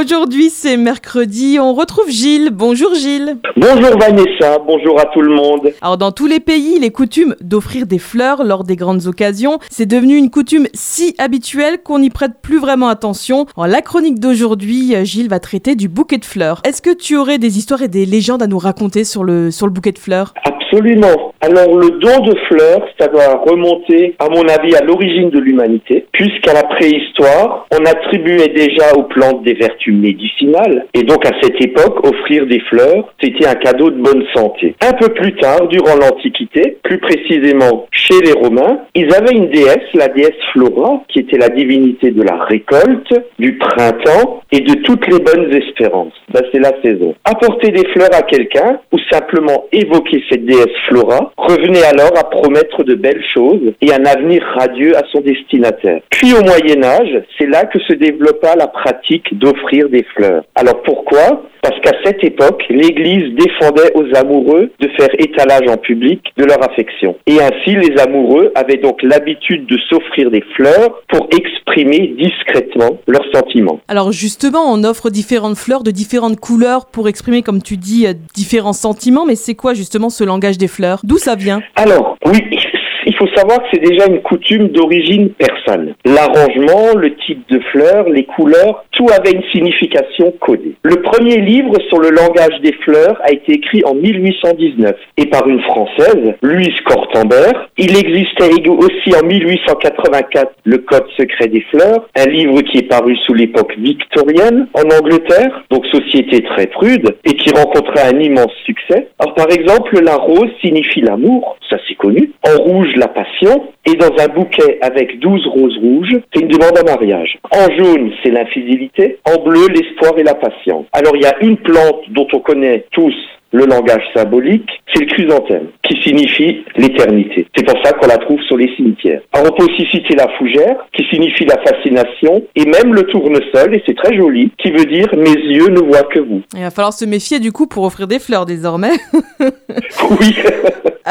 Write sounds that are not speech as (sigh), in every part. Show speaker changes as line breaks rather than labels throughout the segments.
Aujourd'hui, c'est mercredi. On retrouve Gilles. Bonjour Gilles.
Bonjour Vanessa. Bonjour à tout le monde.
Alors, dans tous les pays, les coutumes d'offrir des fleurs lors des grandes occasions, c'est devenu une coutume si habituelle qu'on n'y prête plus vraiment attention. Alors, la chronique d'aujourd'hui, Gilles va traiter du bouquet de fleurs. Est-ce que tu aurais des histoires et des légendes à nous raconter sur le, sur le bouquet de fleurs?
Absolument. Alors, le don de fleurs, ça doit remonter, à mon avis, à l'origine de l'humanité, puisqu'à la préhistoire, on attribuait déjà aux plantes des vertus médicinales. Et donc, à cette époque, offrir des fleurs, c'était un cadeau de bonne santé. Un peu plus tard, durant l'Antiquité, plus précisément chez les Romains, ils avaient une déesse, la déesse Flora, qui était la divinité de la récolte, du printemps et de toutes les bonnes espérances. Ben, c'est la saison. Apporter des fleurs à quelqu'un ou simplement évoquer cette déesse Flora revenait alors à promettre de belles choses et un avenir radieux à son destinataire. Puis au Moyen Âge, c'est là que se développa la pratique d'offrir des fleurs. Alors pourquoi? Parce qu'à cette époque, l'Église défendait aux amoureux de faire étalage en public de leur affection. Et ainsi, les amoureux avaient donc l'habitude de s'offrir des fleurs pour exprimer discrètement leurs sentiments.
Alors justement, on offre différentes fleurs de différentes couleurs pour exprimer, comme tu dis, euh, différents sentiments. Mais c'est quoi justement ce langage des fleurs. D'où ça vient?
Alors, oui, faut savoir que c'est déjà une coutume d'origine persane. L'arrangement, le type de fleurs, les couleurs, tout avait une signification codée. Le premier livre sur le langage des fleurs a été écrit en 1819 et par une Française, Louise Cortambert. Il existait aussi en 1884 le Code secret des fleurs, un livre qui est paru sous l'époque victorienne en Angleterre, donc société très prude, et qui rencontra un immense succès. Alors par exemple, la rose signifie l'amour, ça c'est connu. En rouge, la passion, et dans un bouquet avec 12 roses rouges, c'est une demande en mariage. En jaune, c'est l'infidélité, en bleu, l'espoir et la patience. Alors il y a une plante dont on connaît tous le langage symbolique, c'est le chrysanthème, qui signifie l'éternité. C'est pour ça qu'on la trouve sur les cimetières. Alors on peut aussi citer la fougère, qui signifie la fascination, et même le tournesol, et c'est très joli, qui veut dire mes yeux ne voient que vous.
Il va falloir se méfier du coup pour offrir des fleurs désormais. (laughs) (laughs)
oui.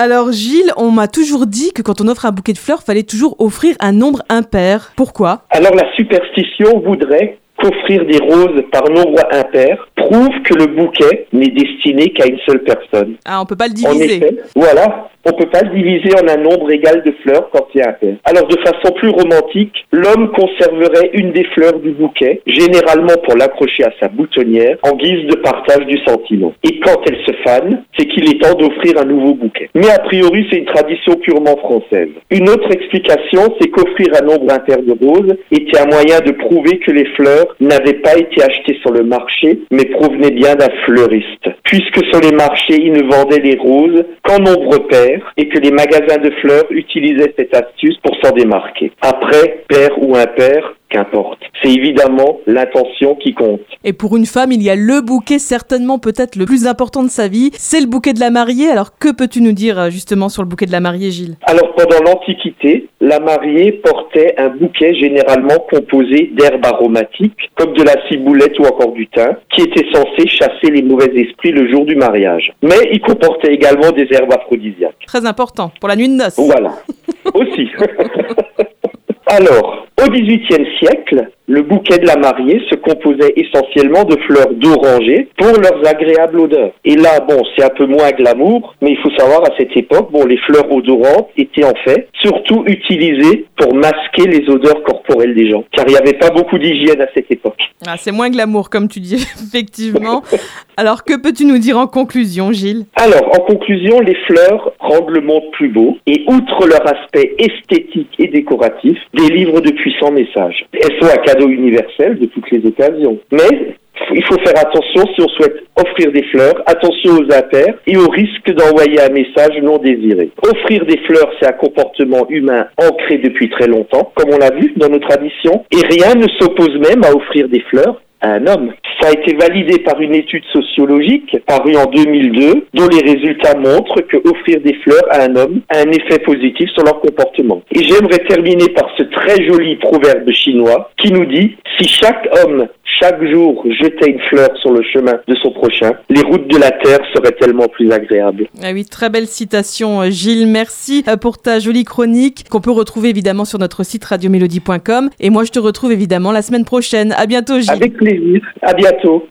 Alors Gilles, on m'a toujours dit que quand on offre un bouquet de fleurs, fallait toujours offrir un nombre impair. Pourquoi?
Alors la superstition voudrait qu'offrir des roses par nombre impair prouve que le bouquet n'est destiné qu'à une seule personne.
Ah, on peut pas le diviser.
voilà, on peut pas le diviser en un nombre égal de fleurs quand Alors de façon plus romantique, l'homme conserverait une des fleurs du bouquet, généralement pour l'accrocher à sa boutonnière, en guise de partage du sentiment. Et quand elle se fane, c'est qu'il est temps d'offrir un nouveau bouquet. Mais a priori, c'est une tradition purement française. Une autre explication, c'est qu'offrir un nombre impair de roses était un moyen de prouver que les fleurs n'avaient pas été achetées sur le marché, mais provenaient bien d'un fleuriste. Puisque sur les marchés, ils ne vendaient les roses qu'en nombre pair et que les magasins de fleurs utilisaient cette astuce pour s'en démarquer. Après, pair ou impair, qu'importe. C'est évidemment l'intention qui compte.
Et pour une femme, il y a le bouquet certainement peut-être le plus important de sa vie, c'est le bouquet de la mariée. Alors que peux-tu nous dire euh, justement sur le bouquet de la mariée, Gilles?
Alors pendant l'Antiquité, la mariée portait un bouquet généralement composé d'herbes aromatiques, comme de la ciboulette ou encore du thym, qui était censé chasser les mauvais esprits le jour du mariage. Mais il comportait également des herbes aphrodisiaques.
Très important pour la nuit de noces.
Voilà, (laughs) aussi. (laughs) Alors, au XVIIIe siècle, le bouquet de la mariée se composait essentiellement de fleurs d'oranger pour leurs agréables odeurs. Et là, bon, c'est un peu moins glamour, mais il faut savoir à cette époque, bon, les fleurs odorantes étaient en fait surtout utilisées pour masquer les odeurs corporelles des gens, car il n'y avait pas beaucoup d'hygiène à cette époque.
Ah, c'est moins glamour, comme tu dis, (laughs) effectivement. Alors, que peux-tu nous dire en conclusion, Gilles?
Alors, en conclusion, les fleurs rendent le monde plus beau, et outre leur aspect esthétique et décoratif, délivrent de puissants messages. Elles sont à universel de toutes les occasions. Mais il faut faire attention si on souhaite offrir des fleurs, attention aux impairs et au risque d'envoyer un message non désiré. Offrir des fleurs, c'est un comportement humain ancré depuis très longtemps, comme on l'a vu dans nos traditions, et rien ne s'oppose même à offrir des fleurs à un homme. Ça a été validé par une étude sociologique parue en 2002 dont les résultats montrent que offrir des fleurs à un homme a un effet positif sur leur comportement. Et j'aimerais terminer par ce très joli proverbe chinois qui nous dit si chaque homme chaque jour jetait une fleur sur le chemin de son prochain, les routes de la terre seraient tellement plus agréables.
Ah oui, très belle citation, euh, Gilles. Merci euh, pour ta jolie chronique qu'on peut retrouver évidemment sur notre site radiomélodie.com. Et moi, je te retrouve évidemment la semaine prochaine. À bientôt, Gilles.
Avec plaisir. À bientôt.